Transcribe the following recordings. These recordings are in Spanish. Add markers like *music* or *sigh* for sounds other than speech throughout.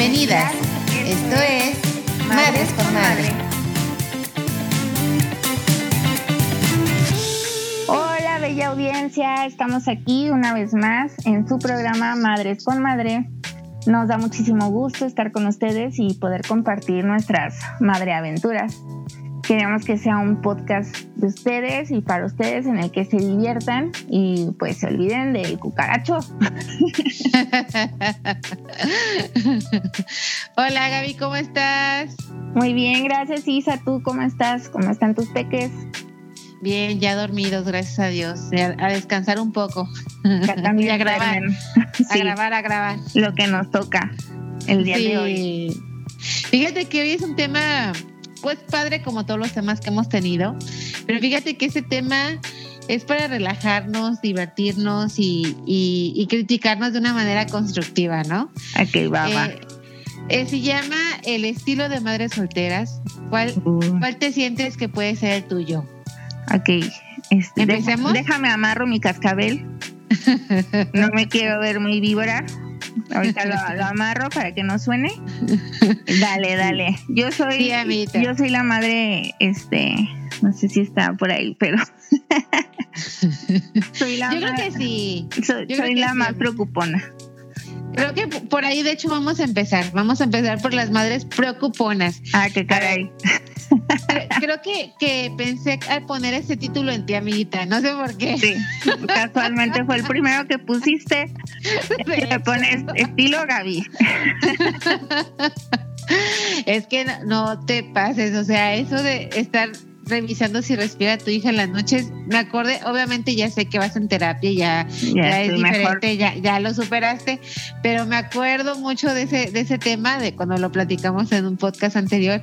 Bienvenidas. Esto es Madres con Madre. Hola, bella audiencia. Estamos aquí una vez más en su programa Madres con Madre. Nos da muchísimo gusto estar con ustedes y poder compartir nuestras madre aventuras. Queremos que sea un podcast de ustedes y para ustedes en el que se diviertan y pues se olviden del cucaracho. *laughs* Hola Gaby, ¿cómo estás? Muy bien, gracias Isa. ¿Tú cómo estás? ¿Cómo están tus peques? Bien, ya dormidos, gracias a Dios. A, descansar un poco. También *laughs* a grabar. A grabar, a grabar. Lo que nos toca el día de hoy. Fíjate que hoy es un tema pues padre como todos los temas que hemos tenido, pero fíjate que ese tema es para relajarnos, divertirnos y, criticarnos de una manera constructiva, ¿no? Ok, va. Eh, eh, se llama el estilo de madres solteras. ¿Cuál, uh. ¿Cuál te sientes que puede ser el tuyo? Ok, este, ¿Empecemos? déjame amarro mi cascabel. *laughs* no me quiero ver muy víbora. Ahorita lo, amarro para que no suene. *laughs* Dale, dale. Yo soy, yo soy la madre, este, no sé si está por ahí, pero *laughs* soy la yo creo que sí. Soy, la más preocupona. Creo que por ahí, de hecho, vamos a empezar. Vamos a empezar por las madres preocuponas. Ah, qué caray. Creo que, que pensé al poner ese título en ti, amiguita. No sé por qué. Sí, casualmente fue el primero que pusiste. Me pones estilo Gaby. Es que no te pases, o sea, eso de estar revisando si respira tu hija en las noches. Me acordé, obviamente ya sé que vas en terapia, ya, ya, es diferente, ya, ya lo superaste, pero me acuerdo mucho de ese, de ese tema, de cuando lo platicamos en un podcast anterior,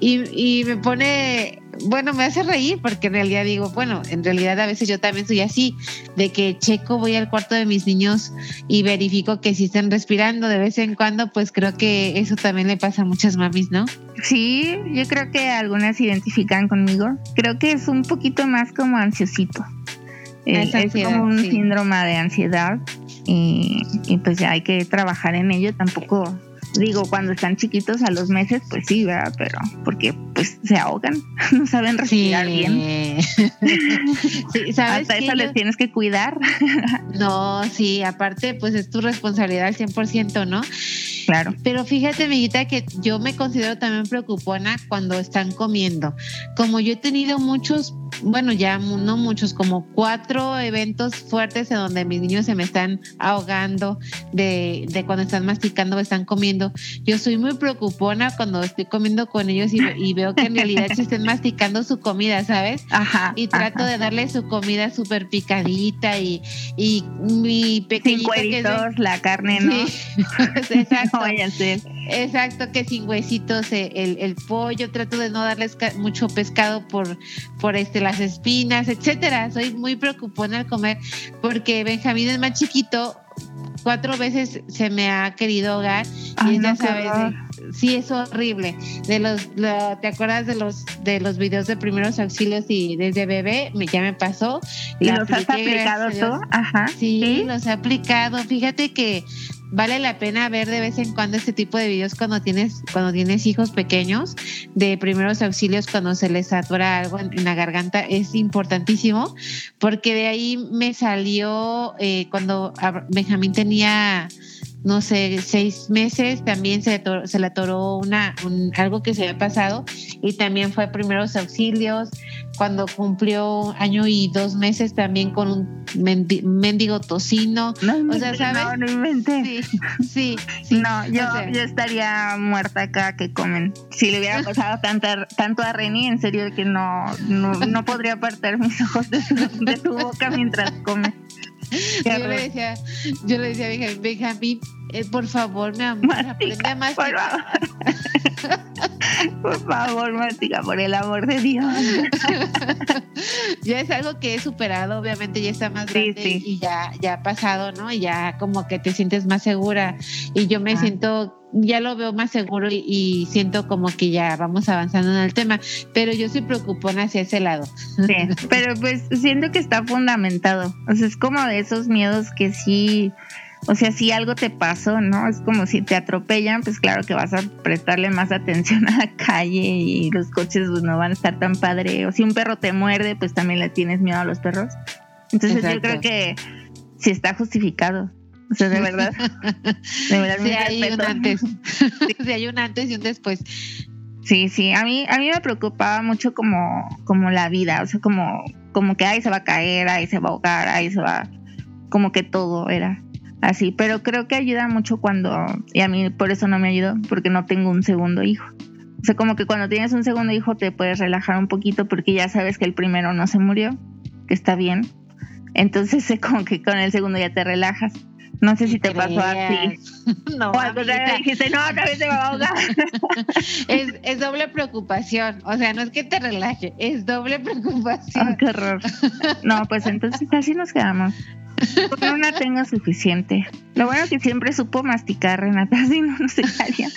y, y me pone bueno, me hace reír porque en realidad digo, bueno, en realidad a veces yo también soy así, de que checo, voy al cuarto de mis niños y verifico que si están respirando de vez en cuando, pues creo que eso también le pasa a muchas mamis, ¿no? Sí, yo creo que algunas se identifican conmigo. Creo que es un poquito más como ansiosito. es, como un síndrome de ansiedad y, y pues ya hay que trabajar en ello. Tampoco Digo, cuando están chiquitos a los meses, pues sí, ¿verdad? Pero porque pues se ahogan, *laughs* no saben respirar bien. sí, *laughs* ¿sabes Hasta eso les tienes que cuidar. *laughs* no, sí, aparte pues es tu responsabilidad al 100%, ¿no? Claro. Pero fíjate, amiguita, que yo me considero también preocupona cuando están comiendo. Como yo he tenido muchos, bueno, ya no muchos, como cuatro eventos fuertes en donde mis niños se me están ahogando de, de cuando están masticando o están comiendo. Yo soy muy preocupona cuando estoy comiendo con ellos y, veo que en realidad se estén masticando su comida, ¿sabes? Ajá. Y trato de darle su comida súper picadita y, y mi pequeñito. que la carne, ¿no? Sí, *laughs* exacto. *laughs* Exacto, que sin huesitos eh, el, pollo, trato de no darles mucho pescado por, por este, las espinas, etcétera. Soy muy preocupona al comer porque Benjamín es más chiquito, cuatro veces se me ha querido ahogar y ya sabes, sí es horrible. De los, ¿te acuerdas de los de los videos de primeros auxilios y desde bebé me, ya me pasó? ¿Y los has aplicado tú? Ajá. sí, los he aplicado. Fíjate que vale la pena ver de vez en cuando este tipo de videos cuando tienes cuando tienes hijos pequeños de primeros auxilios cuando se les atora algo en, la garganta es importantísimo porque de ahí me salió eh, cuando Benjamín tenía no sé, seis meses, también se, se le atoró una, algo que se había pasado y también fue primeros auxilios. Cuando cumplió año y dos meses también con un mendigo tocino. No, o sea, ¿sabes? No, no inventé. Sí, sí, No, yo, yo estaría muerta acá que comen. Si le hubiera pasado *laughs* tanto, tanto a Reni, en serio que no, no, podría apartar mis ojos de su, de su boca mientras come. *laughs* Yo le decía, yo le decía a Benjamín, eh, por favor, mi amor, aprende a masticar. *laughs* Por favor, Martica, por el amor de Dios. *laughs* ya es algo que he superado, obviamente ya está más grande y ya, ya ha pasado, ¿no? Y ya como que te sientes más segura. Y yo me ah. siento, ya lo veo más seguro y, siento como que ya vamos avanzando en el tema. Pero yo sí preocupona hacia ese lado. Sí, pero pues siento que está fundamentado. O sea, es como de esos miedos que sí O sea, si algo te pasó, ¿no? Es como si te atropellan, pues claro que vas a prestarle más atención a la calle y los coches pues, no van a estar tan padre. O si un perro te muerde, pues también le tienes miedo a los perros. Entonces yo creo que si está justificado. O sea, de verdad. *laughs* De verdad, sí, hay un antes. *laughs* sí, hay un antes y un después. Sí, sí, a mí, a mí me preocupaba mucho como, como la vida, o sea, como, como que ahí se va a caer, ahí se va a ahogar, ahí se va, como que todo era así, pero creo que ayuda mucho cuando, y a mí por eso no me ayudó, porque no tengo un segundo hijo. O sea, como que cuando tienes un segundo hijo te puedes relajar un poquito porque ya sabes que el primero no se murió, que está bien. Entonces, *laughs* como que con el segundo ya te relajas. No sé si te pasó así. *laughs* No, o al dijiste, no, otra vez se va a ahogar. *laughs* es, es, doble preocupación. O sea, no es que te relaje, es doble preocupación. Oh, qué horror. No, pues entonces así nos quedamos. Con una tengo suficiente. Lo bueno es que siempre supo masticar, Renata, *laughs* si no, no se caía.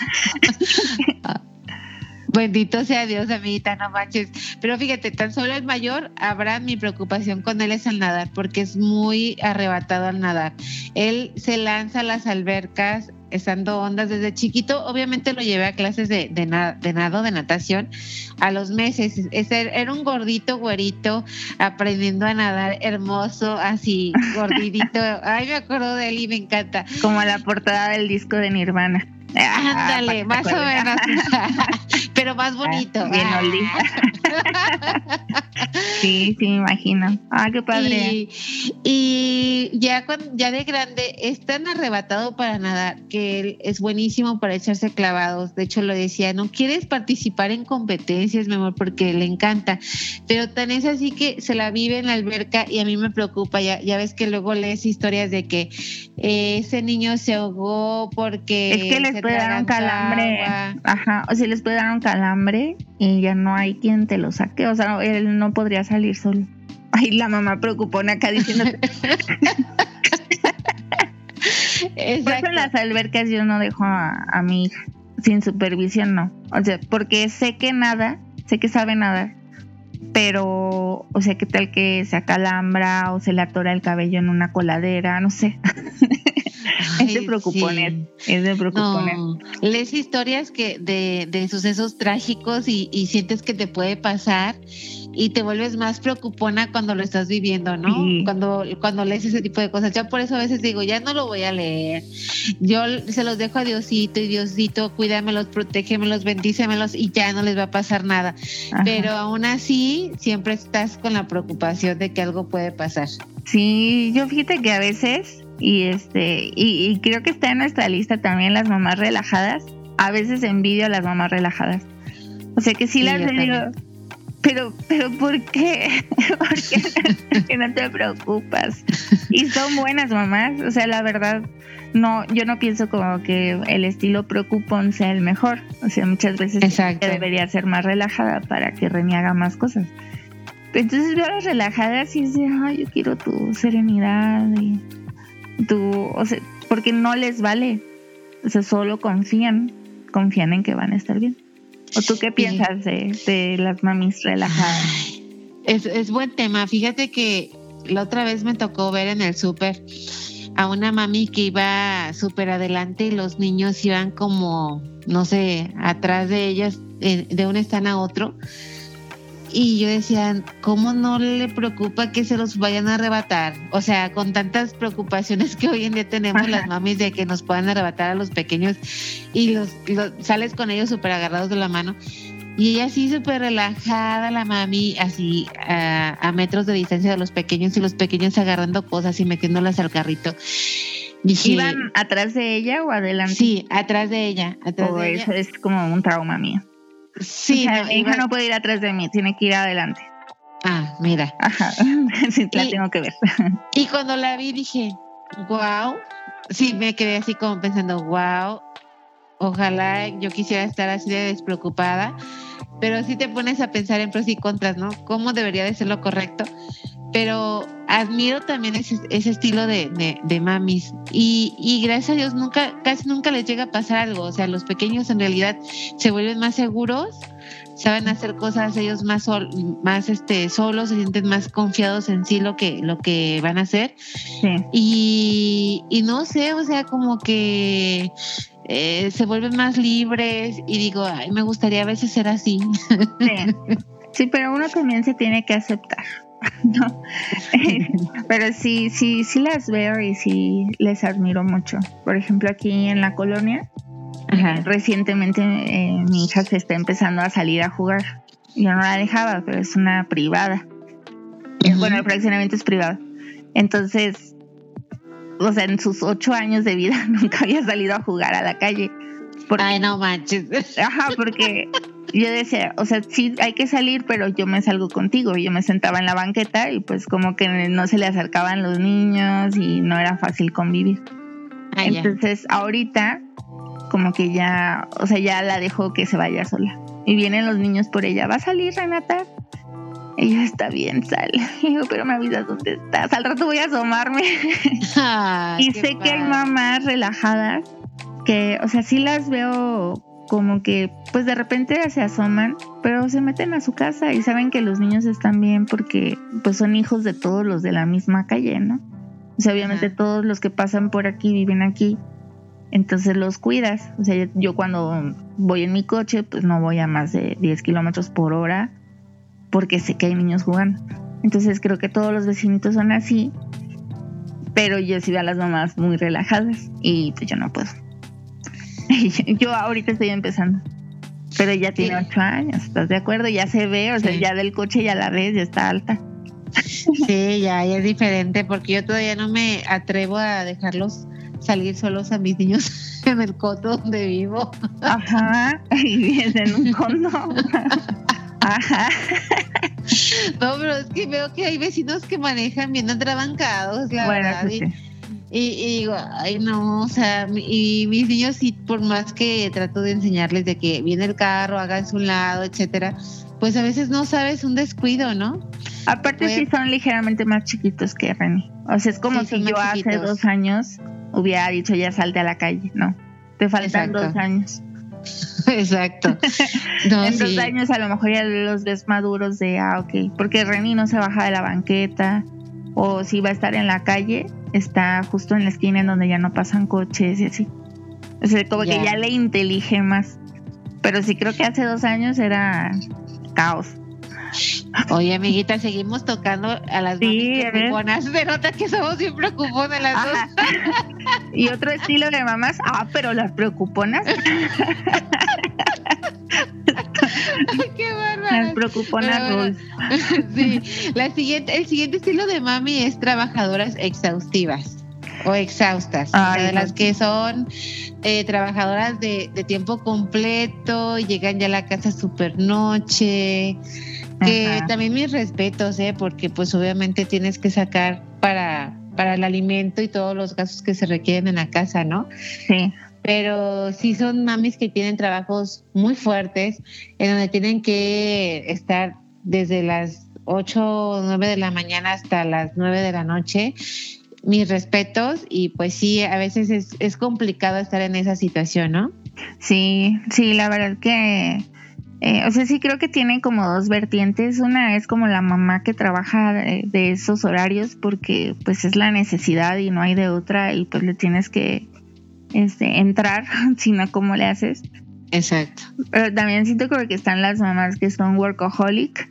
Bendito sea Dios, amiguita, no manches. Pero fíjate, tan solo el mayor, habrá mi preocupación con él es al nadar, porque es muy arrebatado al nadar. Él se lanza a las albercas estando ondas desde chiquito. Obviamente lo llevé a clases de, de, nado, de natación, a los meses. era un gordito, güerito, aprendiendo a nadar, hermoso, así, *laughs* gordito. Ay, me acuerdo de él y me encanta. Como la portada del disco de Nirvana. Ándale, más o menos. *laughs* Pero más bonito. Bien ah. *laughs* sí, sí, me imagino. Ah, qué padre. Y, ya, ya de grande es tan arrebatado para nadar que él es buenísimo para echarse clavados. De hecho, lo decía, no quieres participar en competencias, mi amor, porque le encanta. Pero tan es así que se la vive en la alberca y a mí me preocupa. Ya, ya ves que luego lees historias de que eh, ese niño se ahogó porque. Es que les puede dar un calambre. Ajá, o si les puede dar un calambre y ya no hay quien te lo saque. O sea, él no podría salir solo. Ay, la mamá preocupona acá diciendo. *laughs* Por eso en las albercas yo no dejo a, mi hija sin supervisión, no. O sea, porque sé que nada, sé que sabe nada, pero, o sea, qué tal que se acalambra o se le atora el cabello en una coladera, no sé. *laughs* es de preocupones, es de preocupones. lees historias que de, de sucesos trágicos y, y, sientes que te puede pasar y te vuelves más preocupona cuando lo estás viviendo, ¿no? Cuando, cuando lees ese tipo de cosas. Yo por eso a veces digo, ya no lo voy a leer. Yo se los dejo a Diosito y Diosito, cuídamelos, protégemelos, bendícemelos y ya no les va a pasar nada. Pero aún así, siempre estás con la preocupación de que algo puede pasar. Sí, yo fíjate que a veces, y este, y, creo que está en nuestra lista también las mamás relajadas. A veces envidio a las mamás relajadas. O sea que sí, las digo, pero, pero ¿por qué? *laughs* ¿Por qué *laughs* no te preocupas? Y son buenas mamás, o sea, la verdad, no, yo no pienso como que el estilo preocupón sea el mejor, o sea, muchas veces debería ser más relajada para que Reni haga más cosas. Entonces veo a las relajadas y dice, ay, yo quiero tu serenidad y tu, o sea, porque no les vale, o sea, solo confían, confían en que van a estar bien. ¿O tú qué piensas de, las mamis relajadas? Es, es buen tema. Fíjate que la otra vez me tocó ver en el súper a una mami que iba súper adelante y los niños iban como, no sé, atrás de ellas, eh, de un stand a otro. Y yo decía, ¿cómo no le preocupa que se los vayan a arrebatar? O sea, con tantas preocupaciones que hoy en día tenemos las mamis de que nos puedan arrebatar a los pequeños y los, sales con ellos súper agarrados de la mano. Y ella así súper relajada, la mami, así a, metros de distancia de los pequeños y los pequeños agarrando cosas y metiéndolas al carrito. ¿Iban atrás de ella o adelante? Sí, atrás de ella. Atrás de eso es como un trauma mío. Sí, *laughs* mi hija no puede ir atrás de mí, tiene que ir adelante. Ah, mira. Ajá, *laughs* sí, la tengo que ver. Y cuando la vi dije, wow, sí, me quedé así como pensando, wow, ojalá yo quisiera estar así de despreocupada, pero sí te pones a pensar en pros y contras, ¿no? ¿Cómo debería de ser lo correcto? Pero admiro también ese, estilo de, de, mamis y, y, gracias a Dios nunca, casi nunca les llega a pasar algo, o sea, los pequeños en realidad se vuelven más seguros, saben hacer cosas ellos más más este solos, se sienten más confiados en sí lo que lo que van a hacer. Y, y no sé, o sea, como que eh, se vuelven más libres y digo, ay, me gustaría a veces ser así. Sí. sí, pero uno también se tiene que aceptar. *laughs* no. *laughs* Pero sí, sí, sí las veo y sí les admiro mucho. Por ejemplo, aquí en la colonia, recientemente eh, mi hija se está empezando a salir a jugar. Yo no la dejaba, pero es una privada. Bueno, el fraccionamiento es privado. Entonces, o sea, en sus ocho años de vida *laughs* nunca había salido a jugar a la calle. Ay, no manches. *laughs* Ajá, porque yo decía, o sea, sí hay que salir, pero yo me salgo contigo. Yo me sentaba en la banqueta y pues como que no se le acercaban los niños y no era fácil convivir. Ah, Entonces, ahorita como que ya, o sea, ya la dejo que se vaya sola. Y vienen los niños por ella. ¿Va a salir, Renata? Ella está bien, sale. *laughs* digo, pero me avisas dónde estás. Al rato voy a asomarme. *laughs* y sé que hay mamás relajadas que, o sea, sí las veo como que pues de repente se asoman, pero se meten a su casa y saben que los niños están bien porque pues son hijos de todos los de la misma calle, ¿no? O sea, obviamente todos los que pasan por aquí viven aquí, entonces los cuidas. O sea, yo cuando voy en mi coche pues no voy a más de 10 kilómetros por hora porque sé que hay niños jugando. Entonces creo que todos los vecinitos son así, pero yo sí veo a las mamás muy relajadas y pues yo no puedo. *laughs* yo ahorita estoy empezando. Pero ya tiene ocho años, ¿estás de acuerdo? Ya se ve, o sea, ya del coche ya la ves, ya está alta. Sí, ya, es diferente, porque yo todavía no me atrevo a dejarlos salir solos a mis niños *laughs* en el coto donde vivo. Ajá, *laughs* y en un condo. Ajá. No, pero es que veo que hay vecinos que manejan bien atrabancados, la verdad. Y, digo, ay no, o sea, y mis niños sí, por más que trato de enseñarles de que viene el carro, hagan su lado, etcétera, pues a veces no sabes un descuido, ¿no? Aparte sí son ligeramente más chiquitos que Reni. O sea, es como si yo hace dos años hubiera dicho ya salte a la calle, ¿no? Te faltan dos años. *laughs* Exacto. *laughs* en dos años a lo mejor ya los ves maduros de, ah, ok, porque Reni no se baja de la banqueta, o si va a estar en la calle, está justo en la esquina en donde ya no pasan coches y así. O sea, como que ya le intelige más. Pero sí creo que hace dos años era caos. Oye, amiguita, seguimos tocando a las sí, preocuponas. Se nota que somos bien preocuponas las dos. y otro estilo de mamás, ah, pero las preocuponas. *laughs* *laughs* Qué bárbaro. Las preocuponas *laughs* Sí, la siguiente, el siguiente estilo de mami es trabajadoras exhaustivas o exhaustas, de las que son eh, trabajadoras de, tiempo completo, llegan ya a la casa super noche, que también mis respetos, ¿eh? porque pues obviamente tienes que sacar para, para el alimento y todos los gastos que se requieren en la casa, ¿no? Sí. Pero sí son mamis que tienen trabajos muy fuertes, en donde tienen que estar desde las 8 o 9 de la mañana hasta las 9 de la noche. Mis respetos y pues sí, a veces es, es complicado estar en esa situación, ¿no? Sí, sí, la verdad que eh, o sea, sí creo que tiene como dos vertientes. Una es como la mamá que trabaja de, esos horarios porque pues es la necesidad y no hay de otra y pues le tienes que este, entrar, *laughs* sino cómo le haces. Exacto. Pero también siento como que están las mamás que son workaholic.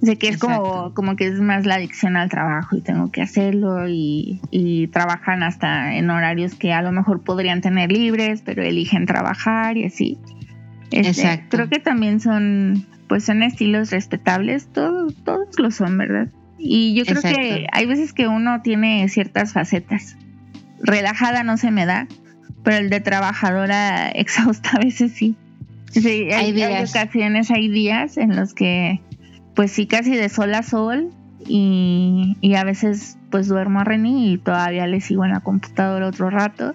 O que es como, como que es más la adicción al trabajo y tengo que hacerlo y, y trabajan hasta en horarios que a lo mejor podrían tener libres, pero eligen trabajar y así. Este, Exacto. Creo que también son, pues son estilos respetables, todos, todos lo son, ¿verdad? Y yo creo que hay veces que uno tiene ciertas facetas. Relajada no se me da, pero el de trabajadora *laughs* exhausta a veces sí. Sí, hay, hay, ocasiones, hay días en los que, pues sí, casi de sol a sol y, y a veces pues duermo a Reni y todavía le sigo en la computadora otro rato.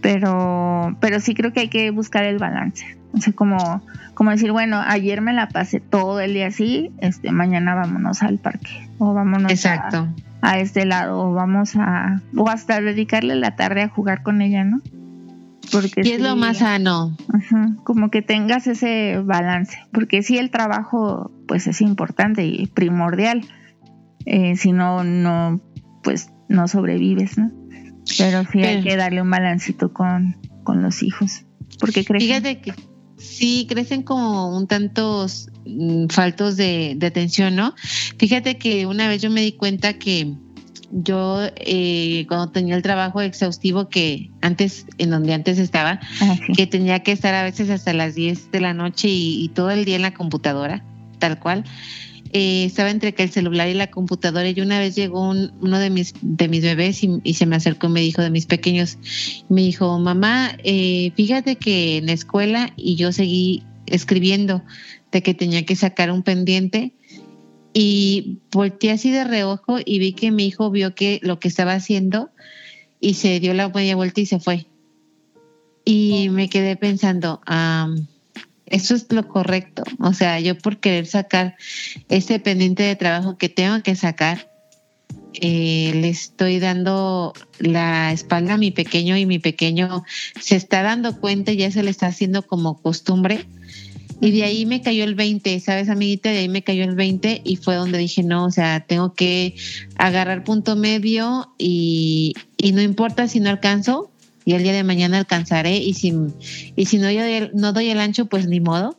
Pero, pero sí creo que hay que buscar el balance. O sea, como, como decir, bueno, ayer me la pasé todo el día así, este, mañana vámonos al parque o vámonos Exacto. A, este lado o vamos a, o hasta dedicarle la tarde a jugar con ella, ¿no? Porque y es lo más sano. como que tengas ese balance, porque sí el trabajo pues es importante y primordial, eh, si no, no, pues no sobrevives, ¿no? Pero sí hay que darle un balancito con, con los hijos, porque crecen. Fíjate que sí, crecen como un tantos faltos de, de atención, ¿no? Fíjate que una vez yo me di cuenta que yo eh, cuando tenía el trabajo exhaustivo que antes, en donde antes estaba, ah, que tenía que estar a veces hasta las 10 de la noche y, todo el día en la computadora, tal cual. Eh, estaba entre que el celular y la computadora y una vez llegó uno de mis, de mis bebés y, se me acercó y me dijo, de mis pequeños, me dijo, mamá, eh, fíjate que en la escuela y yo seguí escribiendo que tenía que sacar un pendiente y volteé así de reojo y vi que mi hijo vio que lo que estaba haciendo y se dio la media vuelta y se fue. Y me quedé pensando, eso es lo correcto. O sea, yo por querer sacar ese pendiente de trabajo que tengo que sacar, eh, le estoy dando la espalda a mi pequeño y mi pequeño se está dando cuenta, ya se le está haciendo como costumbre y de ahí me cayó el 20, ¿sabes, amiguita? De ahí me cayó el 20 y fue donde dije, no, o sea, tengo que agarrar punto medio y, no importa si no alcanzo, y el día de mañana alcanzaré, y si, y si no, yo no doy el ancho, pues ni modo,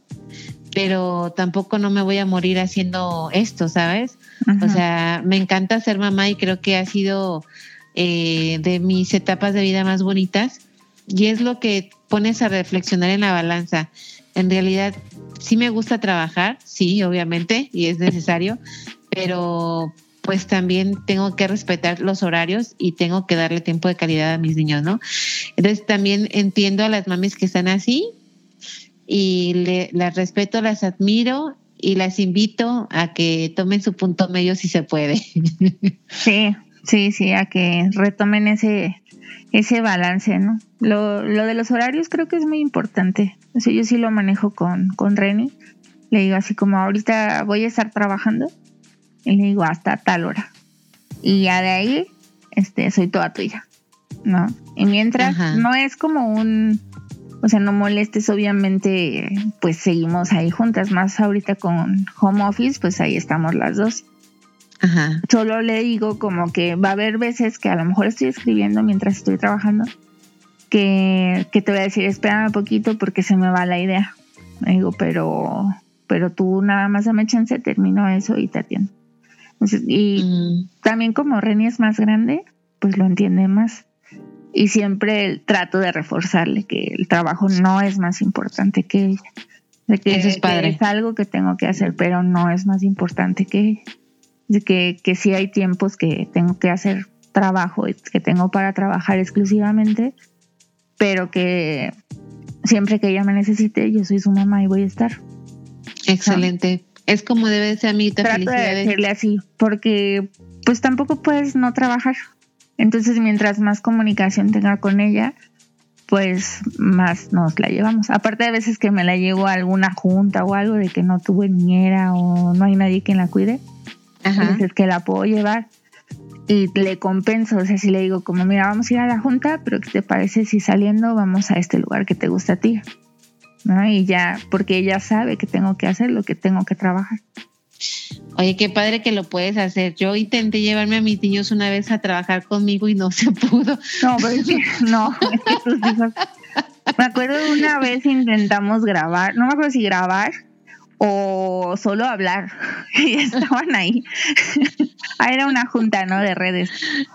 pero tampoco no me voy a morir haciendo esto, ¿sabes? O sea, me encanta ser mamá y creo que ha sido eh, de mis etapas de vida más bonitas y es lo que pones a reflexionar en la balanza. En realidad, sí me gusta trabajar, sí, obviamente, y es necesario, pero pues también tengo que respetar los horarios y tengo que darle tiempo de calidad a mis niños, ¿no? Entonces también entiendo a las mamis que están así y las respeto, las admiro y las invito a que tomen su punto medio si se puede. Sí, sí, sí, a que retomen ese, ese balance, ¿no? Lo, lo de los horarios creo que es muy importante. O sea, yo sí lo manejo con, con Reni. Le digo así como ahorita voy a estar trabajando y le digo hasta tal hora. Y ya de ahí, este, soy toda tuya, ¿no? Y mientras no es como un, o sea, no molestes, obviamente, pues seguimos ahí juntas, más ahorita con home office, pues ahí estamos las dos. Ajá. Solo le digo como que va a haber veces que a lo mejor estoy escribiendo mientras estoy trabajando, que, te voy a decir, espérame un poquito porque se me va la idea. Me digo, pero, pero tú nada más dame chance, termino eso y te atiendo. y mm. también como Reni es más grande, pues lo entiende más. Y siempre trato de reforzarle que el trabajo no es más importante que ella. De que, Eso es, padre. es algo que tengo que hacer, pero no es más importante que ella que, que sí hay tiempos que tengo que hacer trabajo, que tengo para trabajar exclusivamente, pero que siempre que ella me necesite, yo soy su mamá y voy a estar. Excelente. Es como debe ser, amiguita. Trato de decirle así, porque pues tampoco puedes no trabajar. Entonces, mientras más comunicación tenga con ella, pues más nos la llevamos. Aparte de veces que me la llevo a alguna junta o algo de que no tuve niñera o no hay nadie que la cuide, es que la puedo llevar y le compenso, o sea, si le digo como, mira, vamos a ir a la junta, pero ¿qué te parece si saliendo vamos a este lugar que te gusta a ti? ¿No? Y ya, porque ella sabe que tengo que hacer lo que tengo que trabajar. Oye, qué padre que lo puedes hacer. Yo intenté llevarme a mis niños una vez a trabajar conmigo y no se *laughs* pudo. No, pero es que, *laughs* no, es que tus hijos... Me acuerdo de una vez intentamos grabar, no me acuerdo si grabar o solo hablar *laughs* y estaban ahí. ah, *laughs* era una junta, ¿no? De redes.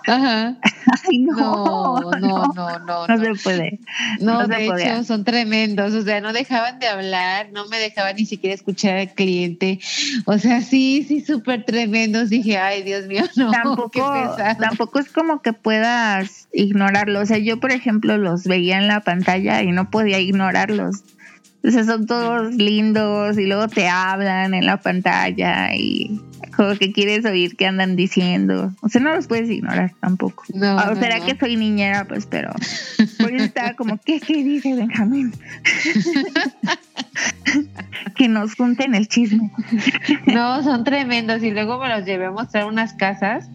Ajá. *laughs* Ay, no, no, no, no, no, no, se puede. No, de hecho, son tremendos. O sea, no dejaban de hablar, no me dejaban ni siquiera escuchar al cliente. O sea, sí, sí, súper tremendos. Dije, ay, Dios mío, no. Tampoco, tampoco es como que puedas ignorarlo. O sea, yo, por ejemplo, los veía en la pantalla y no podía ignorarlos. O sea, son todos lindos y luego te hablan en la pantalla y como que quieres oír qué andan diciendo. O sea, no los puedes ignorar tampoco. No, o será que soy niñera, pues, pero *laughs* por eso estaba como, ¿qué, qué dice Benjamín? *laughs* que nos junten el chisme. no, son tremendos y luego me los llevé a mostrar unas casas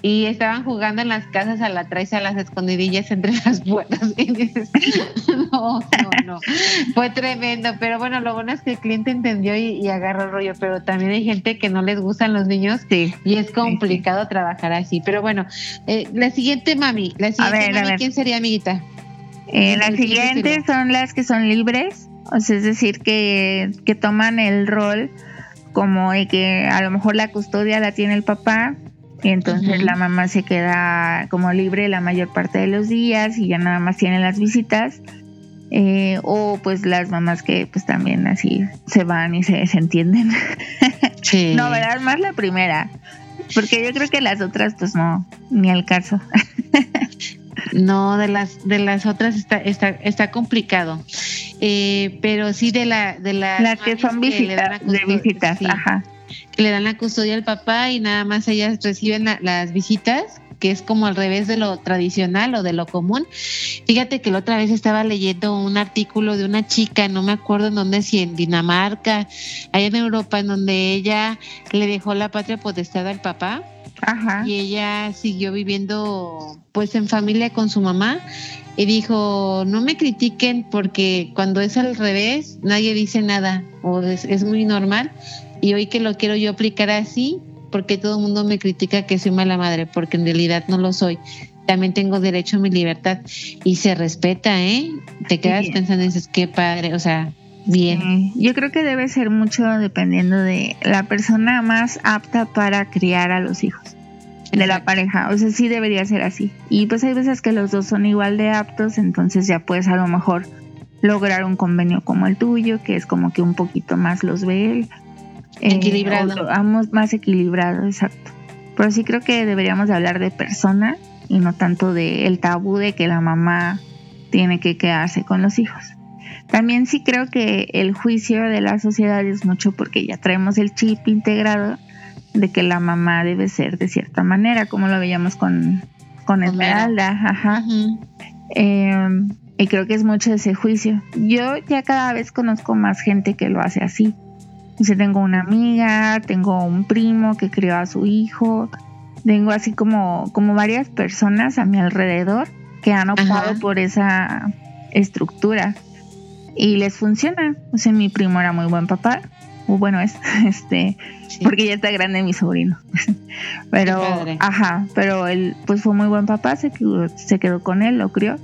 y estaban jugando en las casas a la traes a las escondidillas entre *laughs* las puertas. Y dices, *laughs* no, no, no, fue tremendo, pero bueno, lo bueno es que el cliente entendió y, agarró el rollo, pero también hay gente que no les gustan los niños sí, y es complicado trabajar así, pero bueno, eh, la siguiente mami, la siguiente mami, ¿quién sería amiguita? Eh, las siguientes son las que son libres, o sea, es decir, que, que toman el rol como de que a lo mejor la custodia la tiene el papá entonces la mamá se queda como libre la mayor parte de los días y ya nada más tiene las visitas. Eh, o pues las mamás que pues también así se van y se desentienden. *laughs* Sí. no, ¿verdad? Más la primera. Porque yo creo que las otras pues no, ni al caso. *laughs* no, de las de las otras está está, está complicado. Eh, pero sí de la de las, que son visitas, de visitas, ajá le dan la custodia al papá y nada más ellas reciben las visitas que es como al revés de lo tradicional o de lo común. Fíjate que la otra vez estaba leyendo un artículo de una chica, no me acuerdo en dónde, si en Dinamarca, allá en Europa, en donde ella le dejó la patria potestad al papá. Ajá. Y ella siguió viviendo pues en familia con su mamá y dijo, no me critiquen porque cuando es al revés nadie dice nada o es, es muy normal y hoy que lo quiero yo aplicar así, porque todo el mundo me critica que soy mala madre, porque en realidad no lo soy. También tengo derecho a mi libertad y se respeta, ¿eh? Te quedas pensando y dices, qué padre, o sea, bien. Yo creo que debe ser mucho dependiendo de la persona más apta para criar a los hijos de la pareja. O sea, sí debería ser así. Y pues hay veces que los dos son igual de aptos, entonces ya puedes a lo mejor lograr un convenio como el tuyo, que es como que un poquito más los ve él equilibrado. vamos más equilibrado, exacto. Pero sí creo que deberíamos de hablar de persona y no tanto de el tabú de que la mamá tiene que quedarse con los hijos. También sí creo que el juicio de la sociedad es mucho porque ya traemos el chip integrado de que la mamá debe ser de cierta manera, como lo veíamos con, con Esmeralda. Ajá. Em, y creo que es mucho ese juicio. Yo ya cada vez conozco más gente que lo hace así. Dice, tengo una amiga, tengo un primo que crió a su hijo, tengo así como, como varias personas a mi alrededor que han optado por esa estructura. Y les funciona. O sea, mi primo era muy buen papá, o bueno es, *laughs* este, porque ya está grande mi sobrino. *laughs* pero, ajá, pero él pues fue muy buen papá, se quedó, se quedó con él, lo crió.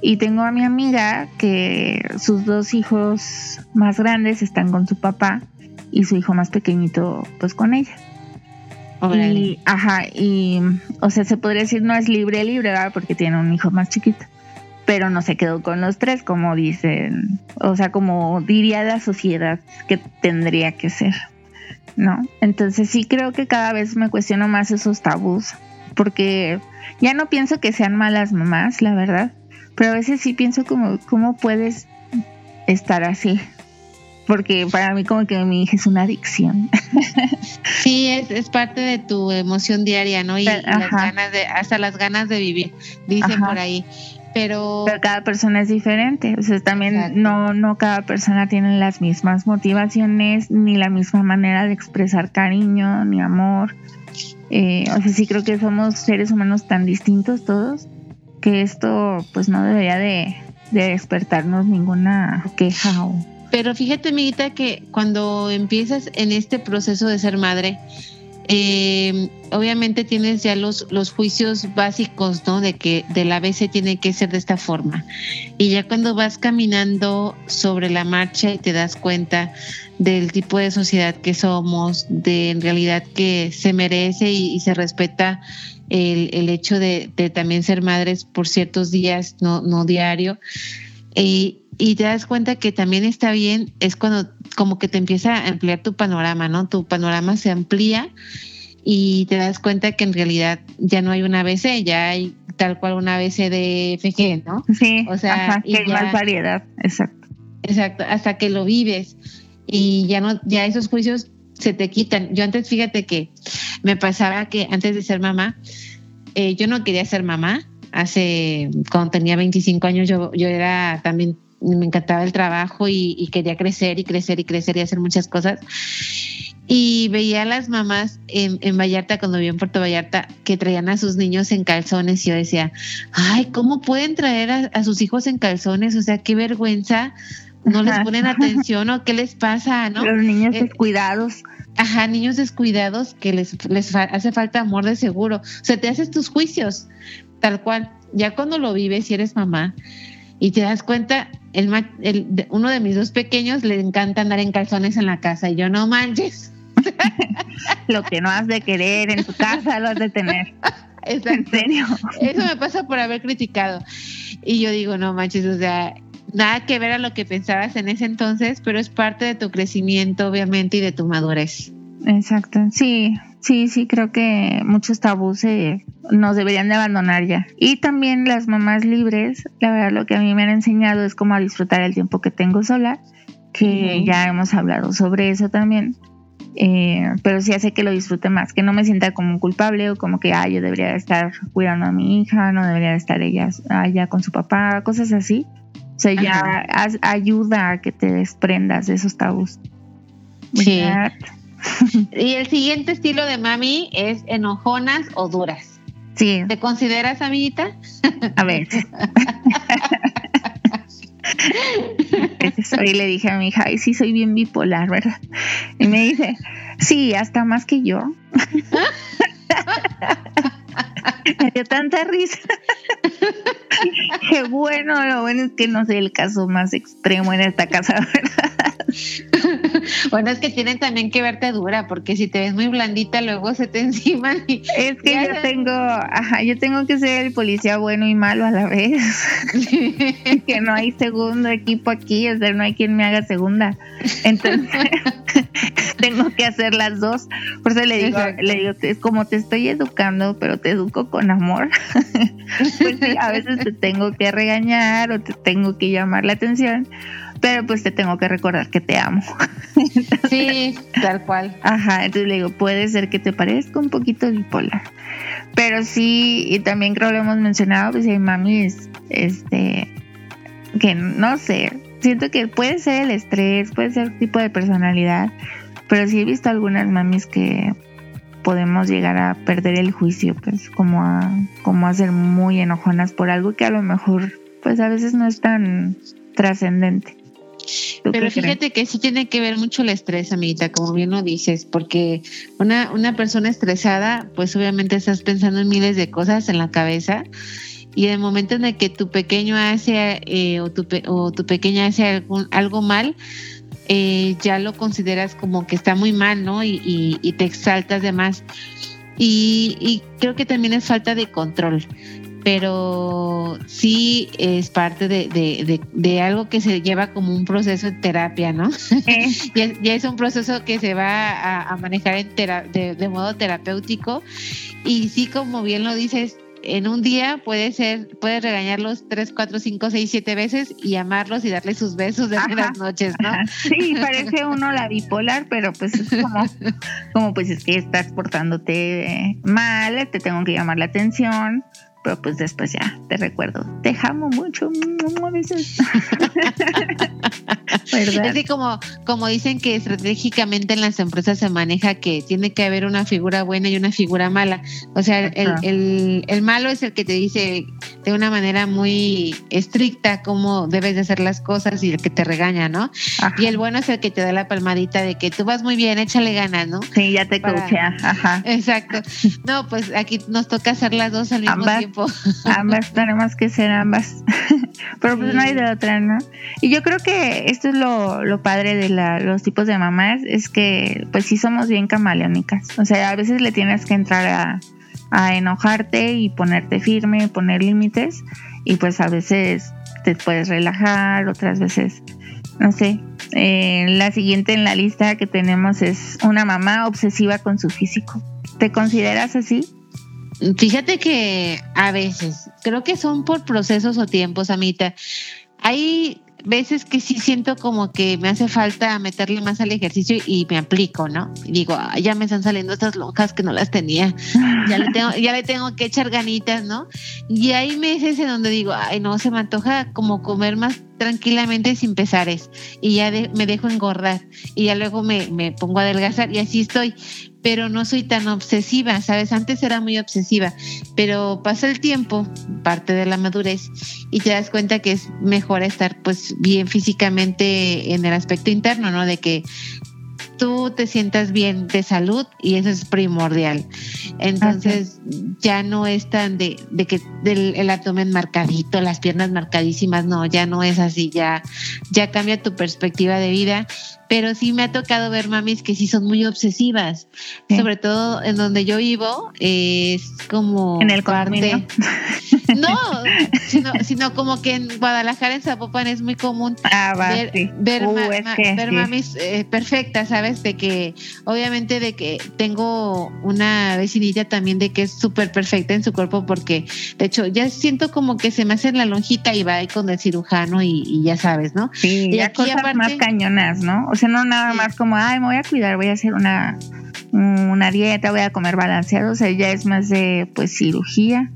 Y tengo a mi amiga que sus dos hijos más grandes están con su papá y su hijo más pequeñito pues con ella. Y, ajá, y, o sea, se podría decir no es libre, libre, ¿verdad? Porque tiene un hijo más chiquito. Pero no se quedó con los tres, como dicen, o sea, como diría la sociedad que tendría que ser, ¿no? Entonces sí creo que cada vez me cuestiono más esos tabús, porque ya no pienso que sean malas mamás, la verdad, pero a veces sí pienso como, ¿cómo puedes estar así? Porque para mí como que mi hija es una adicción. *laughs* Sí, es, es parte de tu emoción diaria, ¿no? Y, las ganas de, hasta las ganas de vivir, dicen por ahí. Pero, Pero cada persona es diferente, o sea, también no, no cada persona tiene las mismas motivaciones, ni la misma manera de expresar cariño, ni amor. Eh, o sea, sí creo que somos seres humanos tan distintos todos, que esto pues no debería de, de despertarnos ninguna queja o pero fíjate, amiguita, que cuando empiezas en este proceso de ser madre, eh, obviamente tienes ya los, los juicios básicos, ¿no? De que de la ABC tiene que ser de esta forma. Y ya cuando vas caminando sobre la marcha y te das cuenta del tipo de sociedad que somos, de en realidad que se merece y, se respeta el, el hecho de, también ser madres por ciertos días, no, no diario. Y, y te das cuenta que también está bien, es cuando como que te empieza a ampliar tu panorama, ¿no? Tu panorama se amplía y te das cuenta que en realidad ya no hay una ABC, ya hay tal cual una ABC de FG, ¿no? Sí, o sea, que hay más variedad, exacto. Exacto, hasta que lo vives y ya no, ya esos juicios se te quitan. Yo antes, fíjate que me pasaba que antes de ser mamá, eh, yo no quería ser mamá. Hace, cuando tenía 25 años, yo, yo era también me encantaba el trabajo y, quería crecer y crecer y crecer y hacer muchas cosas. y veía a las mamás en, en, Vallarta, cuando vivía en Puerto Vallarta, que traían a sus niños en calzones. Y yo decía, ay, ¿cómo pueden traer a, sus hijos en calzones? O sea, qué vergüenza. No les ponen atención o qué les pasa, ¿no? Los niños eh, descuidados. Ajá, niños descuidados que les, les hace falta amor de seguro. O sea, te haces tus juicios, tal cual. Ya cuando lo vives y eres mamá y te das cuenta, el, el, uno de mis dos pequeños le encanta andar en calzones en la casa y yo no manches. *laughs* lo que no has de querer en tu casa lo has de tener. *laughs* En serio. Eso me pasa por haber criticado. Y yo digo, no manches, o sea, nada que ver a lo que pensabas en ese entonces, pero es parte de tu crecimiento, obviamente, y de tu madurez. Exacto, sí, sí, sí, creo que muchos tabús nos deberían de abandonar ya. Y también las mamás libres, la verdad lo que a mí me han enseñado es cómo disfrutar el tiempo que tengo sola, que ya hemos hablado sobre eso también. Eh, pero sí hace que lo disfrute más, que no me sienta como culpable o como que, ah, yo debería estar cuidando a mi hija, no debería estar ella allá con su papá, cosas así. O sea, ya ayuda a que te desprendas de esos tabús. Sí. *laughs* y el siguiente estilo de mami es enojonas o duras. Sí. ¿Te consideras amiguita? A ver. *laughs* y le dije a mi hija, ay, sí, soy bien bipolar, ¿verdad? Y me dice, sí, hasta más que yo. *laughs* me dio tanta risa. Qué bueno, lo bueno es que no soy el caso más extremo en esta casa, ¿verdad? Bueno, es que tienen también que verte dura, porque si te ves muy blandita, luego se te *laughs* encima. Y es que yo tengo, ajá, yo tengo que ser el policía bueno y malo a la vez. *laughs* que no hay segundo equipo aquí, o sea, no hay quien me haga segunda. Entonces, *laughs* tengo que hacer las dos. Por eso le digo, le digo, es como te estoy educando, pero te educo con amor. pues sí, a veces te tengo que regañar o te tengo que llamar la atención pero pues te tengo que recordar que te amo. *laughs* sí, tal cual. Ajá, entonces le digo, puede ser que te parezca un poquito bipolar. Pero sí, y también creo que lo hemos mencionado, pues hay mamis, este, que no sé, siento que puede ser el estrés, puede ser el tipo de personalidad, pero sí he visto algunas mamis que podemos llegar a perder el juicio, pues como a, como a ser muy enojonas por algo que a lo mejor pues a veces no es tan trascendente. Pero fíjate que sí tiene que ver mucho el estrés, amiguita, como bien lo dices, porque una, una persona estresada, pues obviamente estás pensando en miles de cosas en la cabeza y en el momento en el que tu pequeño hace eh, o, tu, o tu pequeña hace algún, algo mal, eh, ya lo consideras como que está muy mal, ¿no? Y, y, te exaltas de más. Y, y, creo que también es falta de control pero sí es parte de, algo que se lleva como un proceso de terapia, ¿no? *laughs* ya, es un proceso que se va a, manejar en de, modo terapéutico. Y sí, como bien lo dices, en un día puede ser, puedes regañarlos tres, cuatro, cinco, seis, siete veces y amarlos y darles sus besos de buenas noches, ¿no? Sí, parece uno la bipolar, pero pues es como, como pues es que estás portándote mal, te tengo que llamar la atención, pero pues después ya te recuerdo, te amo mucho a veces. *laughs* *laughs* Es como, como dicen que estratégicamente en las empresas se maneja que tiene que haber una figura buena y una figura mala. O sea, el, el, el, malo es el que te dice de una manera muy estricta cómo debes de hacer las cosas y el que te regaña, ¿no? Y el bueno es el que te da la palmadita de que tú vas muy bien, échale ganas, ¿no? Sí, ya te Para... Ajá. Exacto. No, pues aquí nos toca hacer las dos al mismo tiempo. ambas, tenemos que ser ambas. *laughs* Pero pues no hay de otra, ¿no? Y yo creo que esto es lo, lo padre de los tipos de mamás, es que pues sí somos bien camaleónicas. O sea, a veces le tienes que entrar a, a enojarte y ponerte firme, poner límites. Y pues a veces te puedes relajar, otras veces, no sé. Eh, la siguiente en la lista que tenemos es una mamá obsesiva con su físico. ¿Te consideras así? Fíjate que a veces, creo que son por procesos o tiempos, Amita. Hay veces que sí siento como que me hace falta meterle más al ejercicio y me aplico, ¿no? Y digo, ya me están saliendo estas lonjas que no las tenía, ya le tengo, ya le tengo que echar ganitas, ¿no? Y hay meses en donde digo, ay, no, se me antoja como comer más tranquilamente sin pesares y ya me dejo engordar y ya luego me, me pongo a adelgazar y así estoy pero no soy tan obsesiva, ¿sabes? Antes era muy obsesiva, pero pasa el tiempo, parte de la madurez, y te das cuenta que es mejor estar pues bien físicamente en el aspecto interno, ¿no? De que tú te sientas bien de salud y eso es primordial. Entonces ya no es tan de, de que el abdomen marcadito, las piernas marcadísimas, no, ya no es así, ya, ya cambia tu perspectiva de vida. Pero sí me ha tocado ver mamis que sí son muy obsesivas, sobre todo en donde yo vivo, es como en el parte... *laughs* No, sino, como que en Guadalajara, en Zapopan es muy común ah, ver, uh, mamis eh, perfectas, ¿sabes? De que, obviamente, de que tengo una vecinita también de que es súper perfecta en su cuerpo, porque de hecho ya siento como que se me hace la lonjita y va ahí con el cirujano y, ya sabes, ¿no? Sí, y aquí cosas más cañonas, ¿no? O sea, no nada más como, ay, me voy a cuidar, voy a hacer una, una dieta, voy a comer balanceado, o sea, ya es más de, pues, cirugía.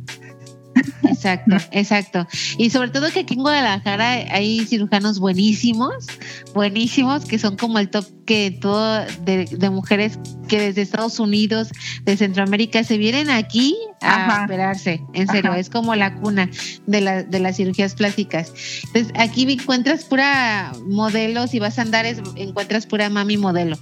Exacto, *laughs* exacto. Y sobre todo que aquí en Guadalajara hay cirujanos buenísimos, buenísimos, que son como el top que todo de, mujeres que desde Estados Unidos, de Centroamérica, se vienen aquí a operarse. En serio, es como la cuna de, la, de las cirugías plásticas. Entonces, aquí encuentras pura modelos y vas a andar, encuentras pura mami modelo.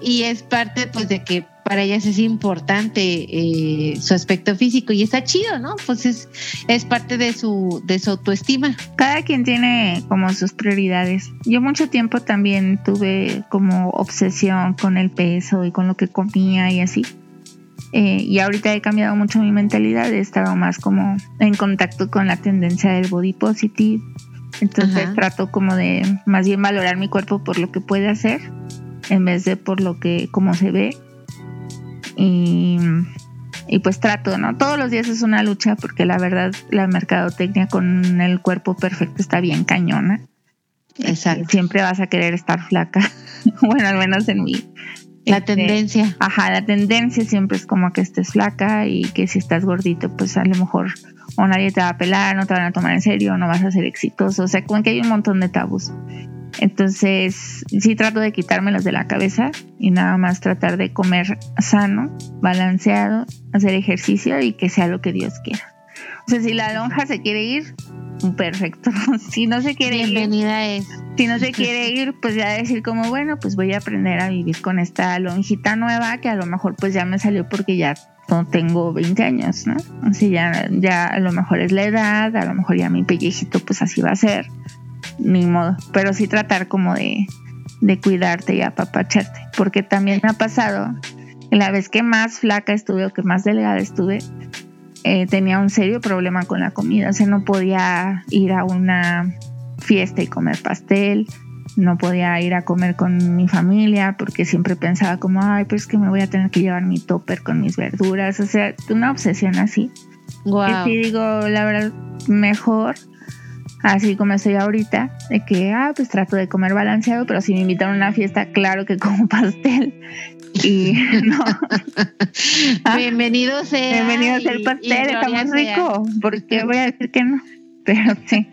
Y es parte, pues, de que para ellas es importante eh, su aspecto físico y está chido, ¿no? Pues es, es parte de su, de su autoestima. Cada quien tiene como sus prioridades. Yo mucho tiempo también tuve como obsesión con el peso y con lo que comía y así. Eh, y ahorita he cambiado mucho mi mentalidad, he estado más como en contacto con la tendencia del body positive. Entonces trato como de más bien valorar mi cuerpo por lo que puede hacer en vez de por lo que como se ve y, y pues trato, ¿no? Todos los días es una lucha porque la verdad la mercadotecnia con el cuerpo perfecto está bien cañona. Exacto. Siempre vas a querer estar flaca. *laughs* bueno, al menos en mí. La este, tendencia. Ajá, la tendencia siempre es como que estés flaca y que si estás gordito, pues a lo mejor o nadie te va a pelar, no te van a tomar en serio, no vas a ser exitoso. O sea, como que hay un montón de tabús. Entonces, sí trato de quitármelos de la cabeza y nada más tratar de comer sano, balanceado, hacer ejercicio y que sea lo que Dios quiera. O sea, si la lonja se quiere ir, perfecto. *laughs* si no se quiere Bienvenida ir, es. Si no se quiere ir, pues ya decir como, bueno, pues voy a aprender a vivir con esta lonjita nueva que a lo mejor pues ya me salió porque ya no tengo 20 años, ¿no? Así ya, ya a lo mejor es la edad, a lo mejor ya mi pellejito pues así va a ser ni modo, pero sí tratar como de, de cuidarte y apapacharte, porque también me ha pasado, la vez que más flaca estuve o que más delgada estuve, eh, tenía un serio problema con la comida, o sea, no podía ir a una fiesta y comer pastel, no podía ir a comer con mi familia porque siempre pensaba como, ay, pues que me voy a tener que llevar mi topper con mis verduras, o sea, una obsesión así. Wow. Y digo, la verdad, mejor así como estoy ahorita, de que, ah, pues trato de comer balanceado, pero si me invitan a una fiesta, claro que como *laughs* pastel. Y *laughs* no. Ah, bienvenido sea. Bienvenido sea el pastel, está muy rico. porque voy a decir que no? Pero sí.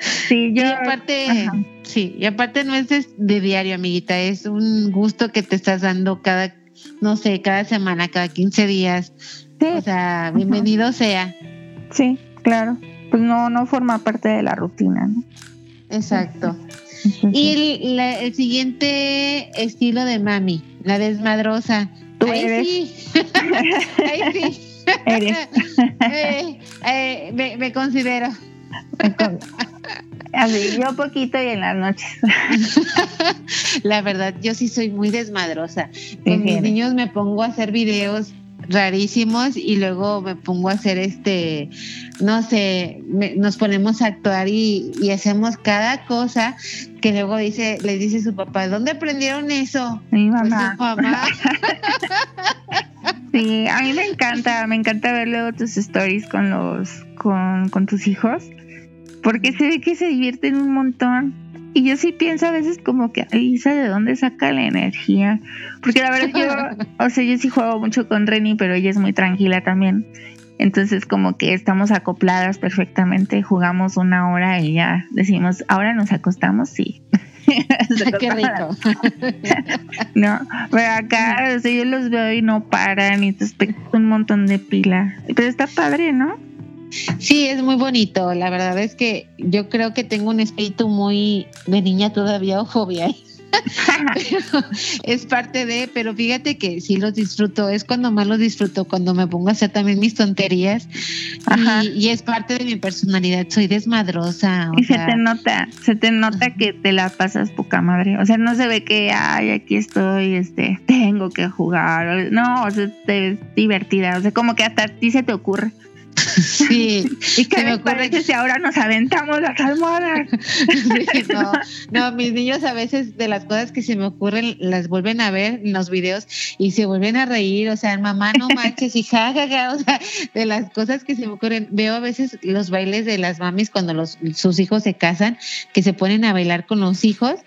Sí, yo. Y aparte, sí, y aparte no es de diario, amiguita, es un gusto que te estás dando cada, no sé, cada semana, cada 15 días. Sí. O sea, bienvenido sea. Sí, claro pues no, no forma parte de la rutina. ¿no? Exacto. y el, siguiente estilo de mami, la desmadrosa. ¿Tú Ahí eres? sí. *laughs* Ahí sí. Eres. *laughs* Eh, eh, me, me, considero. Así, yo poquito y en las noches. *laughs* La verdad, yo sí soy muy desmadrosa. Con mis niños me pongo a hacer videos rarísimos y luego me pongo a hacer este, no sé, nos ponemos a actuar y, hacemos cada cosa que luego dice, le dice su papá, ¿dónde aprendieron eso? Mi pues mamá. mamá. *laughs* sí, a mí me encanta, me encanta ver luego tus stories con los, con, con tus hijos, porque se ve que se divierten un montón y yo sí pienso a veces como que, Isa, ¿de dónde saca la energía? Porque la verdad yo, o sea, yo sí juego mucho con Reni, pero ella es muy tranquila también. Entonces como que estamos acopladas perfectamente, jugamos una hora y ya decimos, ahora nos acostamos, sí. *laughs* Qué rico. *laughs* no, pero acá yo los veo y no paran y te un montón de pila. Pero está padre, ¿no? Sí, es muy bonito. La verdad es que yo creo que tengo un espíritu muy de niña todavía o fobia. *laughs* es parte de, pero fíjate que sí los disfruto, es cuando más los disfruto, cuando me pongo a hacer también mis tonterías y, es parte de mi personalidad, soy desmadrosa. y se te nota, se te nota que te la pasas poca madre, o sea, no se ve que, ay, aquí estoy, este, tengo que jugar, no, o sea, es divertida, o sea, como que hasta a ti se te ocurre. Sí, *laughs* y que me ocurre que si ahora nos aventamos las almohadas. *laughs* no, no, mis niños a veces de las cosas que se me ocurren las vuelven a ver en los videos y se vuelven a reír, o sea, mamá no manches y jajaja, o sea, de las cosas que se me ocurren. Veo a veces los bailes de las mamis cuando los, sus hijos se casan, que se ponen a bailar con los hijos.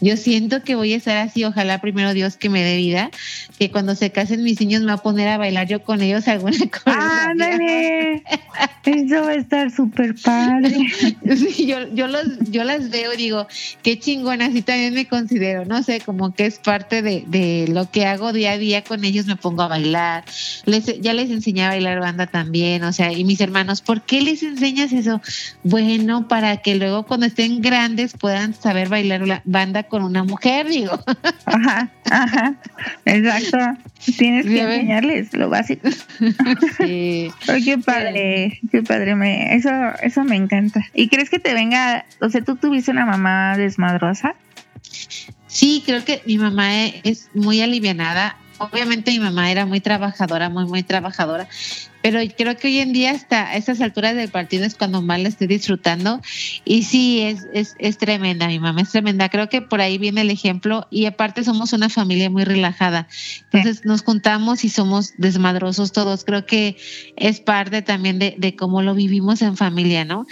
Yo siento que voy a estar así, ojalá primero Dios que me dé vida, que cuando se casen mis niños me va a poner a bailar yo con ellos alguna *laughs* cosa. ¡Ándale! Eso va a estar súper padre. *laughs* Sí, yo, yo, los, yo las veo y digo, qué chingona, así también me considero, no sé, como que es parte de, de lo que hago día a día con ellos, me pongo a bailar. Les, ya les enseñé a bailar banda también, o sea, y mis hermanos, ¿por qué les enseñas eso? Bueno, para que luego cuando estén grandes puedan saber bailar la banda con una mujer, digo. *laughs* Ajá, ajá, exacto. Tienes que enseñarles lo básico. *laughs* Sí. qué padre, qué padre, me, eso, eso me encanta. ¿Y crees que te venga, o sea, tú tuviste una mamá desmadrosa? Sí, creo que mi mamá es muy alivianada. Obviamente mi mamá era muy trabajadora, muy, muy trabajadora pero creo que hoy en día hasta a estas alturas del partido es cuando más la estoy disfrutando y sí, es, es, es tremenda, mi mamá es tremenda, creo que por ahí viene el ejemplo y aparte somos una familia muy relajada, entonces nos juntamos y somos desmadrosos todos, creo que es parte también de, de cómo lo vivimos en familia, ¿no?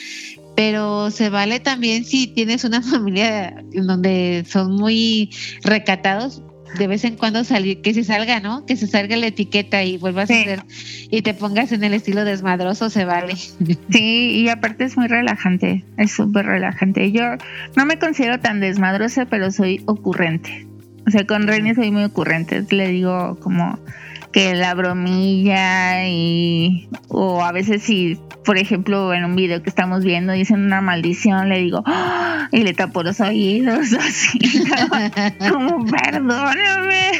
pero se vale también si tienes una *laughs* familia en donde son muy recatados, de vez en cuando salir, que se salga, ¿no? Que se salga la etiqueta y vuelvas a hacer y te pongas en el estilo desmadroso, se vale. *laughs* Sí, y aparte es muy relajante, es súper relajante. Yo no me considero tan desmadrosa, pero soy ocurrente. O sea, con René soy muy ocurrente. Le digo como que la bromilla y o a veces si por ejemplo en un video que estamos viendo dicen una maldición le digo ¡Ah! y le tapo los oídos *laughs* así como perdóname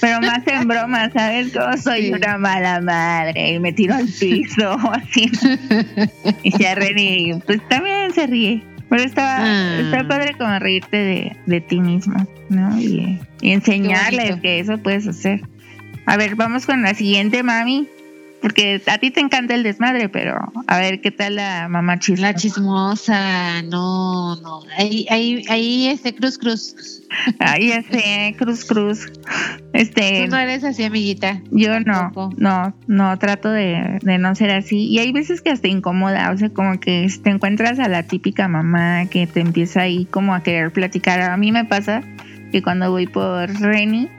pero más en broma sabes como soy una mala madre y me tiro al piso *laughs* así y se ríe y pues también se ríe pero está, ah. está padre como reírte de, de ti mismo, ¿no? Y, y enseñarles que eso puedes hacer. A ver, vamos con la siguiente, mami. Porque a ti te encanta el desmadre, pero a ver, ¿qué tal la mamá chismosa? La chismosa, no, no. Ahí, ahí, ahí, este, cruz, cruz. Ahí, este, cruz, cruz. Este. Tú no eres así, amiguita. Yo no, no, no, trato de, de no ser así. Y hay veces que hasta incomoda, o sea, como que te encuentras a la típica mamá que te empieza ahí como a querer platicar. A mí me pasa que cuando voy por Reni,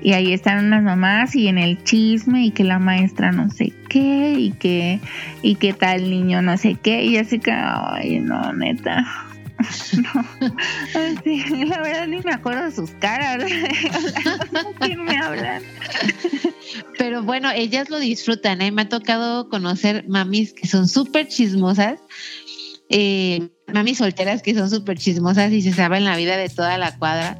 y ahí están unas mamás y en el chisme y que la maestra no sé qué y que y que tal niño no sé qué. Y así que ay no neta. *laughs* No, la verdad ni me acuerdo de sus caras. *laughs* Quién me hablan. Pero bueno ellas lo disfrutan ¿eh? me ha tocado conocer mamis que son súper chismosas eh, mamis solteras que son súper chismosas y se saben la vida de toda la cuadra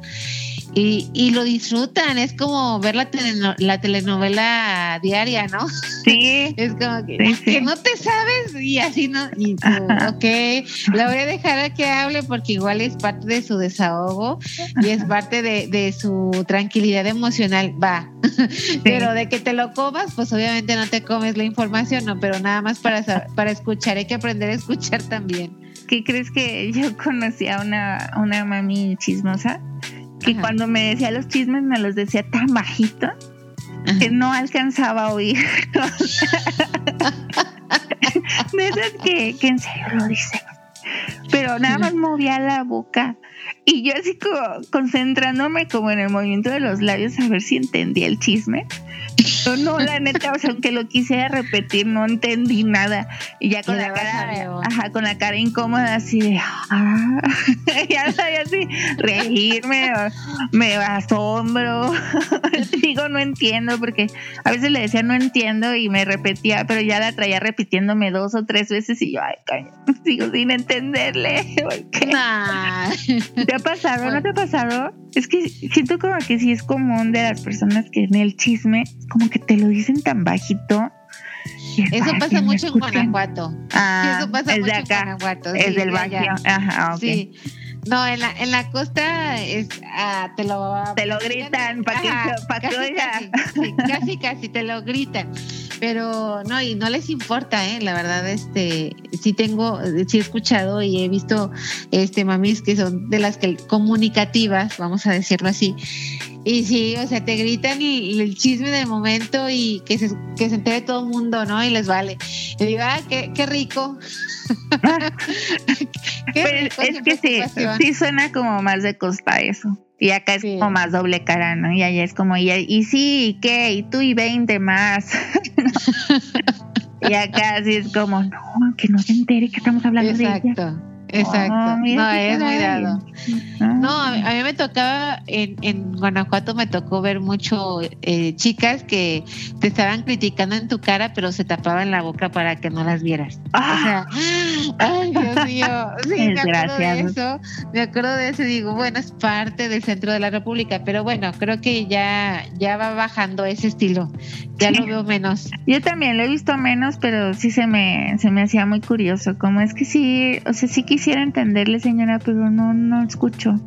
y, y lo disfrutan, es como ver la, la telenovela diaria, ¿no? Sí. *laughs* es como que, no te sabes y así no. Y tú, ok, la voy a dejar a que hable porque igual es parte de su desahogo y es parte de, de su tranquilidad emocional. Va, *laughs* pero de que te lo comas, pues obviamente no te comes la información, no, pero nada más para, para escuchar, hay que aprender a escuchar también. ¿Qué crees que yo conocí a una, una mami chismosa? Que cuando me decía los chismes me los decía tan bajito que no alcanzaba a oír. *laughs* de esas que, que en serio lo dice. Pero nada más movía la boca Y yo así como concentrándome como en el movimiento de los labios a ver si entendía el chisme. No, no, la neta, o sea, aunque lo quisiera repetir, no entendí nada. Y ya con la cara, ajá, con la cara incómoda, así de, ah, *laughs* ya sabía así, reírme, me asombro. *laughs* Digo, no entiendo, porque a veces le decía no entiendo y me repetía, pero ya la traía repitiéndome dos o tres veces y yo, ay, caña, *laughs* sigo sin entenderle. ¿Te ha pasado? ¿No te ha pasado? Es que siento como que sí es común de las personas que en el chisme, como que te lo dicen tan bajito. Eso pasa mucho en Guanajuato. Ah, eso pasa es mucho de acá, en Guanajuato. Es del Bajío. Ajá, ok. Sí. No, en la, en la costa es, ah, te lo... Te lo gritan para que, pa que casi, casi, casi, te lo gritan. Pero no, y no les importa, ¿eh? La verdad, este, sí tengo, sí he escuchado y he visto este mamis que son de las que comunicativas, vamos a decirlo así. Y sí, o sea, te gritan el chisme del momento y que se, que se entere todo el mundo, ¿no? Y les vale. Y digo, ah, qué, qué rico. *laughs* es que sí, sí suena como más de costa eso. Y acá es como más doble cara, ¿no? Y allá es como, y, y sí, ¿y qué? Y tú y 20 más. *laughs* y acá sí es como, no, que no se entere que estamos hablando de ella. Exacto. Oh, no, es muy dado. No, a mí, me tocaba, en, en, Guanajuato me tocó ver mucho eh, chicas que te estaban criticando en tu cara, pero se tapaban la boca para que no las vieras. O sea, ah. *gasps* ay, Dios mío. Sí, me acuerdo de eso. Me acuerdo de eso y digo, bueno, es parte del centro de la República, pero bueno, creo que ya, ya va bajando ese estilo. Ya lo veo menos. Yo también lo he visto menos, pero sí se me, se me hacía muy curioso. Como es que sí, o sea, sí que quisiera entenderle, señora, pero no, no escucho.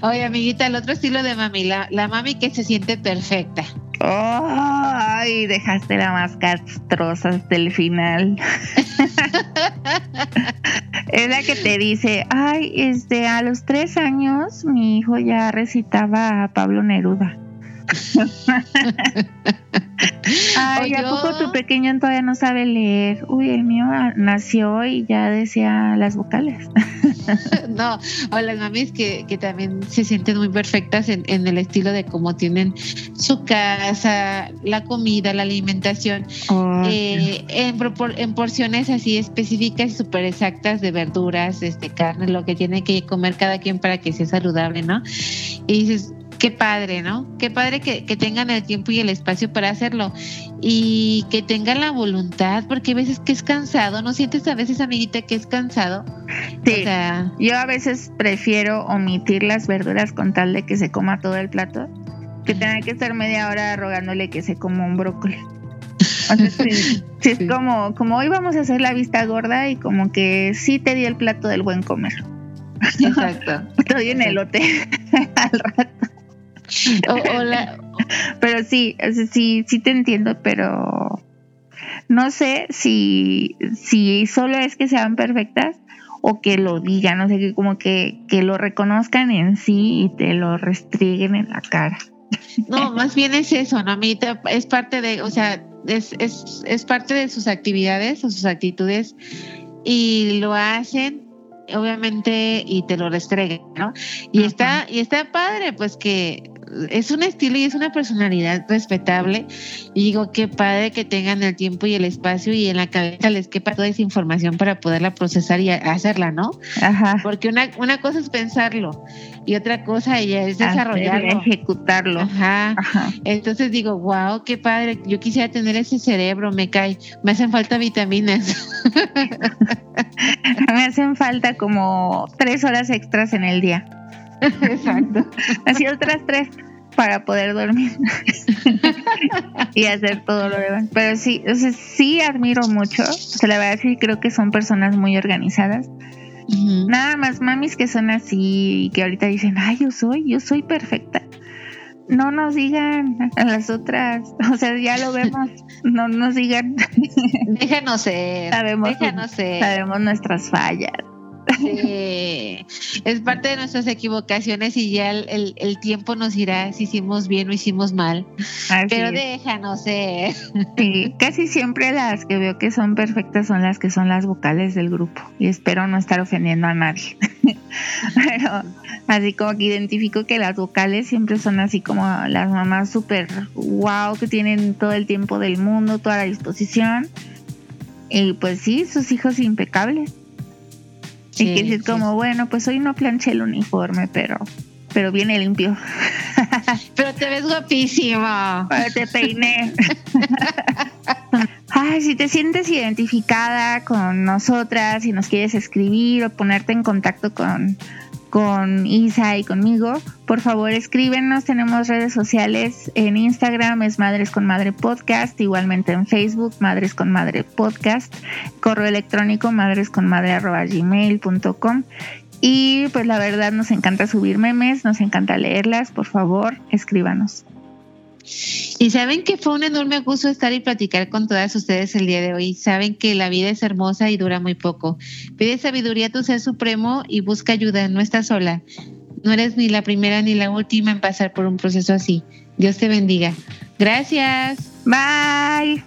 Oye, amiguita, el otro estilo de mami, la, mami que se siente perfecta. ay, dejaste la más castrosa hasta el final. es la que te dice, ay, este, a los tres años mi hijo ya recitaba a Pablo Neruda. Ay, *laughs* ¿a poco tu pequeño todavía no sabe leer? Uy, el mío nació y ya decía las vocales. *laughs* no, o las mamis que, que también se sienten muy perfectas en, en, el estilo de cómo tienen su casa, la comida, la alimentación, oh, eh, en, en, porciones así específicas y súper exactas de verduras, este, carne, lo que tiene que comer cada quien para que sea saludable, ¿no? Y dices, qué padre, ¿no? Qué padre que, tengan el tiempo y el espacio para hacerlo y que tengan la voluntad, porque a veces que es cansado, ¿no sientes a veces, amiguita, que es cansado? Sí, yo a veces prefiero omitir las verduras con tal de que se coma todo el plato, que tenga que estar media hora rogándole que se coma un brócoli. O *laughs* sí, es como, como hoy vamos a hacer la vista gorda y como que sí te di el plato del buen comer. Exacto. *laughs* Estoy en elote *laughs* al rato. *laughs* pero sí, sí, sí te entiendo, pero no sé si, si solo es que sean perfectas o que lo digan, no sé, que como que, que lo reconozcan en sí y te lo restringen en la cara. No, más bien es eso, ¿no? A mí es parte de, o sea, es, es, es parte de sus actividades o sus actitudes y lo hacen obviamente y te lo restreguen, ¿no? Y está y está padre pues que es un estilo y es una personalidad respetable. Y digo, qué padre que tengan el tiempo y el espacio y en la cabeza les quepa toda esa información para poderla procesar y hacerla, ¿no? Ajá. Porque una, una cosa es pensarlo y otra cosa ella es desarrollarlo. ejecutarlo. Ajá. Entonces digo, wow, qué padre. Yo quisiera tener ese cerebro, me cae. Me hacen falta vitaminas. *laughs* me hacen falta como tres horas extras en el día. *laughs* Exacto. Así otras tres para poder dormir *laughs* y hacer todo lo demás. Pero sí, o sea, sí admiro mucho. O sea, la verdad sí creo que son personas muy organizadas. Nada más mamis que son así y que ahorita dicen, ay, yo soy, yo soy perfecta. No nos digan a las otras, o sea, ya lo vemos, no nos digan. Déjanos ser. Sabemos, sabemos nuestras fallas. Es parte de nuestras equivocaciones y ya el, tiempo nos dirá si hicimos bien o hicimos mal. Pero déjanos ser. Sí, casi siempre las que veo que son perfectas son las que son las vocales del grupo. Y espero no estar ofendiendo a nadie. *laughs* Pero así como que identifico que las vocales siempre son así como las mamás súper wow, que tienen todo el tiempo del mundo, toda la disposición. Y pues sí, sus hijos impecables. Y que decir como, bueno, pues hoy no planché el uniforme, pero pero viene limpio. *laughs* pero te ves guapísimo. Pero te peiné. *laughs* Ay, si te sientes identificada con nosotras, si nos quieres escribir o ponerte en contacto con con Isa y conmigo, por favor escríbenos. Tenemos redes sociales en Instagram, es Madres con Madre Podcast, igualmente en Facebook, Madres con Madre Podcast, correo electrónico madresconmadre.gmail.com y pues la verdad nos encanta subir memes, nos encanta leerlas, por favor, escríbanos. Y saben que fue un enorme gusto estar y platicar con todas ustedes el día de hoy. Saben que la vida es hermosa y dura muy poco. Pide sabiduría a tu ser supremo y busca ayuda. No estás sola. No eres ni la primera ni la última en pasar por un proceso así. Dios te bendiga. Gracias. Bye.